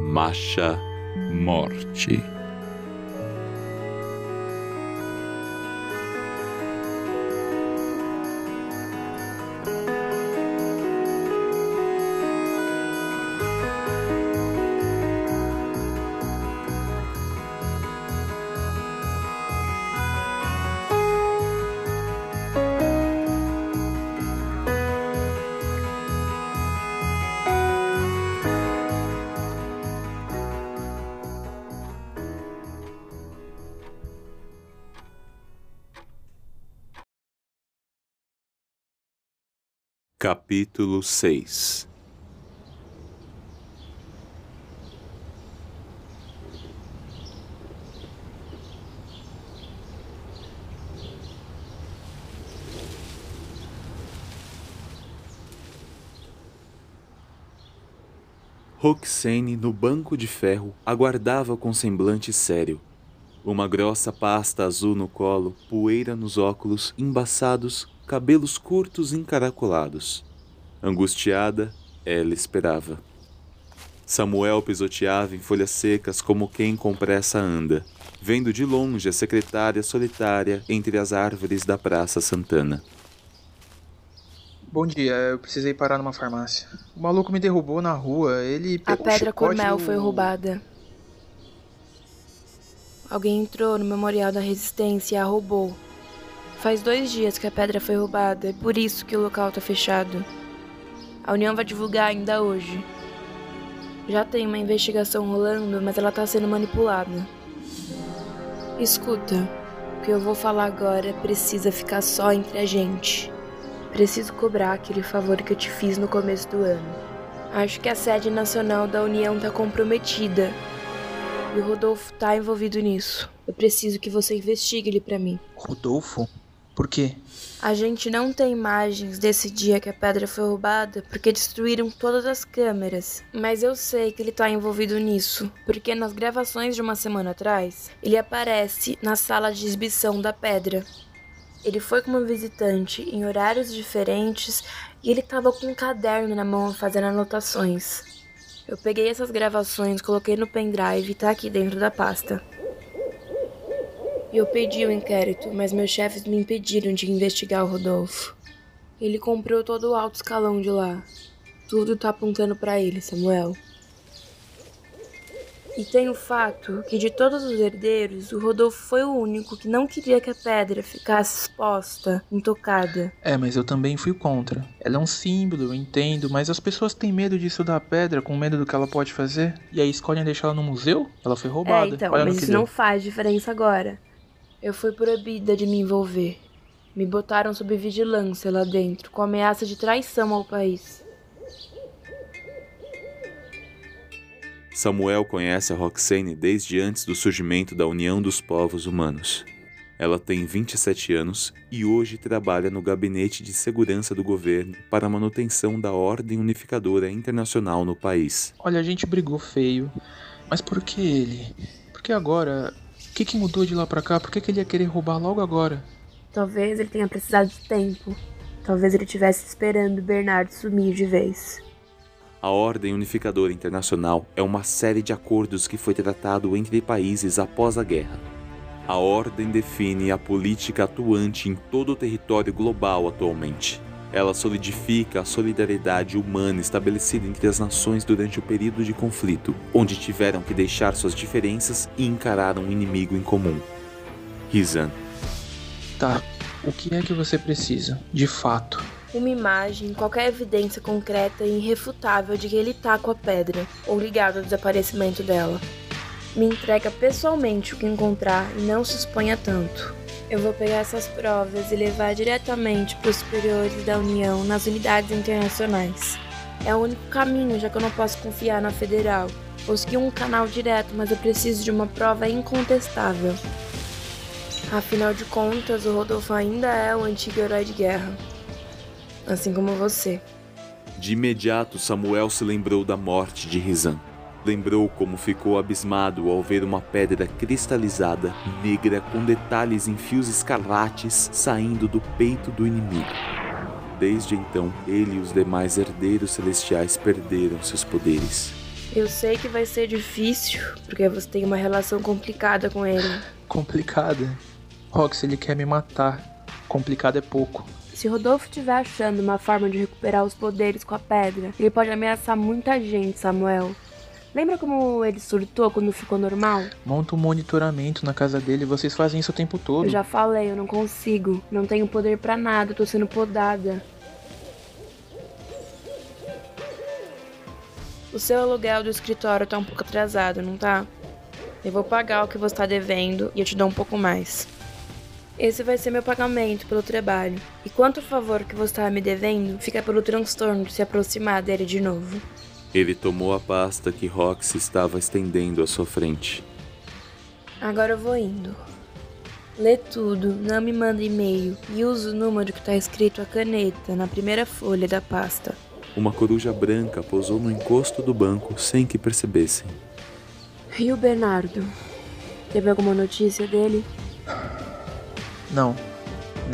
Macha Morte. Capítulo 6 Roxane, no banco de ferro, aguardava com semblante sério. Uma grossa pasta azul no colo, poeira nos óculos, embaçados, cabelos curtos encaracolados. Angustiada, ela esperava. Samuel pisoteava em folhas secas como quem com pressa anda, vendo de longe a secretária solitária entre as árvores da Praça Santana. Bom dia, eu precisei parar numa farmácia. O maluco me derrubou na rua, ele A pedra Cormel do- foi roubada. Alguém entrou no Memorial da Resistência e a roubou. Faz dois dias que a pedra foi roubada, é por isso que o local tá fechado. A União vai divulgar ainda hoje. Já tem uma investigação rolando, mas ela tá sendo manipulada. Escuta, o que eu vou falar agora precisa ficar só entre a gente. Preciso cobrar aquele favor que eu te fiz no começo do ano. Acho que a sede nacional da União tá comprometida. E o Rodolfo tá envolvido nisso. Eu preciso que você investigue ele pra mim. Rodolfo? Por quê? A gente não tem imagens desse dia que a pedra foi roubada porque destruíram todas as câmeras. Mas eu sei que ele tá envolvido nisso, porque nas gravações de uma semana atrás, ele aparece na sala de exibição da pedra. Ele foi como visitante em horários diferentes e ele tava com um caderno na mão fazendo anotações. Eu peguei essas gravações, coloquei no pendrive e tá aqui dentro da pasta. Eu pedi o inquérito, mas meus chefes me impediram de investigar o Rodolfo. Ele comprou todo o alto escalão de lá. Tudo tá apontando pra ele, Samuel. E tem o fato que de todos os herdeiros, o Rodolfo foi o único que não queria que a pedra ficasse exposta, intocada. É, mas eu também fui contra. Ela é um símbolo, eu entendo, mas as pessoas têm medo de estudar a pedra, com medo do que ela pode fazer, e aí escolhem deixar ela no museu? Ela foi roubada. É, então, Olha mas isso deu. não faz diferença agora. Eu fui proibida de me envolver. Me botaram sob vigilância lá dentro, com ameaça de traição ao país. Samuel conhece a Roxane desde antes do surgimento da União dos Povos Humanos. Ela tem 27 anos e hoje trabalha no Gabinete de Segurança do Governo para a manutenção da Ordem Unificadora Internacional no país. Olha, a gente brigou feio. Mas por que ele? Por que agora? O que, que mudou de lá pra cá? Por que, que ele ia querer roubar logo agora? Talvez ele tenha precisado de tempo. Talvez ele estivesse esperando o Bernardo sumir de vez. A Ordem Unificadora Internacional é uma série de acordos que foi tratado entre países após a guerra. A Ordem define a política atuante em todo o território global atualmente. Ela solidifica a solidariedade humana estabelecida entre as nações durante o período de conflito, onde tiveram que deixar suas diferenças e encarar um inimigo em comum. Rizan. Tá, o que é que você precisa, de fato? Uma imagem, qualquer evidência concreta e irrefutável de que ele tá com a pedra, ou ligado ao desaparecimento dela. Me entrega pessoalmente o que encontrar e não se exponha tanto. Eu vou pegar essas provas e levar diretamente para os superiores da União nas unidades internacionais. É o único caminho, já que eu não posso confiar na federal. Consegui um canal direto, mas eu preciso de uma prova incontestável. Afinal de contas, o Rodolfo ainda é o antigo herói de guerra. Assim como você. De imediato, Samuel se lembrou da morte de Rizan. Lembrou como ficou abismado ao ver uma pedra cristalizada, negra, com detalhes em fios escarlates saindo do peito do inimigo. Desde então, ele e os demais herdeiros celestiais perderam seus poderes. Eu sei que vai ser difícil, porque você tem uma relação complicada com ele. Complicada? Rox, ele quer me matar. Complicado é pouco. Se Rodolfo estiver achando uma forma de recuperar os poderes com a pedra, ele pode ameaçar muita gente, Samuel. Lembra como ele surtou quando ficou normal? Monta um monitoramento na casa dele, vocês fazem isso o tempo todo. Eu já falei, eu não consigo. Não tenho poder para nada, tô sendo podada. O seu aluguel do escritório tá um pouco atrasado, não tá? Eu vou pagar o que você tá devendo e eu te dou um pouco mais. Esse vai ser meu pagamento pelo trabalho. E quanto favor que você tá me devendo, fica pelo transtorno de se aproximar dele de novo. Ele tomou a pasta que Roxy estava estendendo à sua frente. Agora eu vou indo. Lê tudo, não me manda e-mail e use o número que está escrito a caneta na primeira folha da pasta. Uma coruja branca pousou no encosto do banco sem que percebessem. E o Bernardo? Teve alguma notícia dele? Não,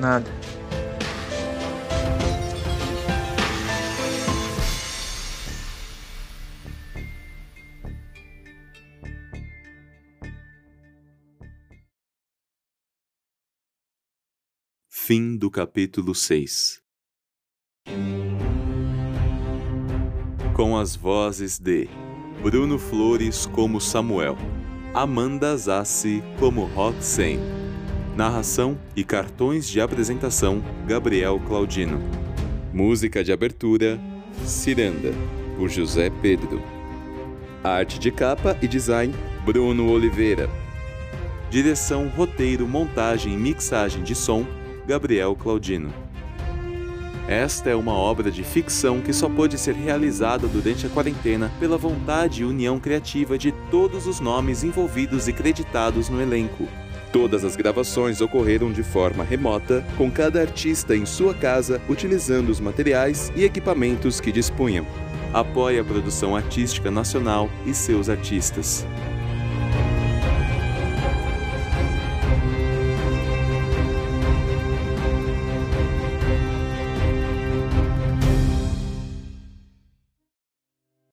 nada. Fim do capítulo 6 Com as vozes de Bruno Flores como Samuel, Amanda Zassi como Roxane, narração e cartões de apresentação Gabriel Claudino, música de abertura Ciranda, por José Pedro, arte de capa e design Bruno Oliveira, direção, roteiro, montagem e mixagem de som Gabriel Claudino. Esta é uma obra de ficção que só pôde ser realizada durante a quarentena pela vontade e união criativa de todos os nomes envolvidos e creditados no elenco. Todas as gravações ocorreram de forma remota, com cada artista em sua casa utilizando os materiais e equipamentos que dispunham. Apoie a produção artística nacional e seus artistas.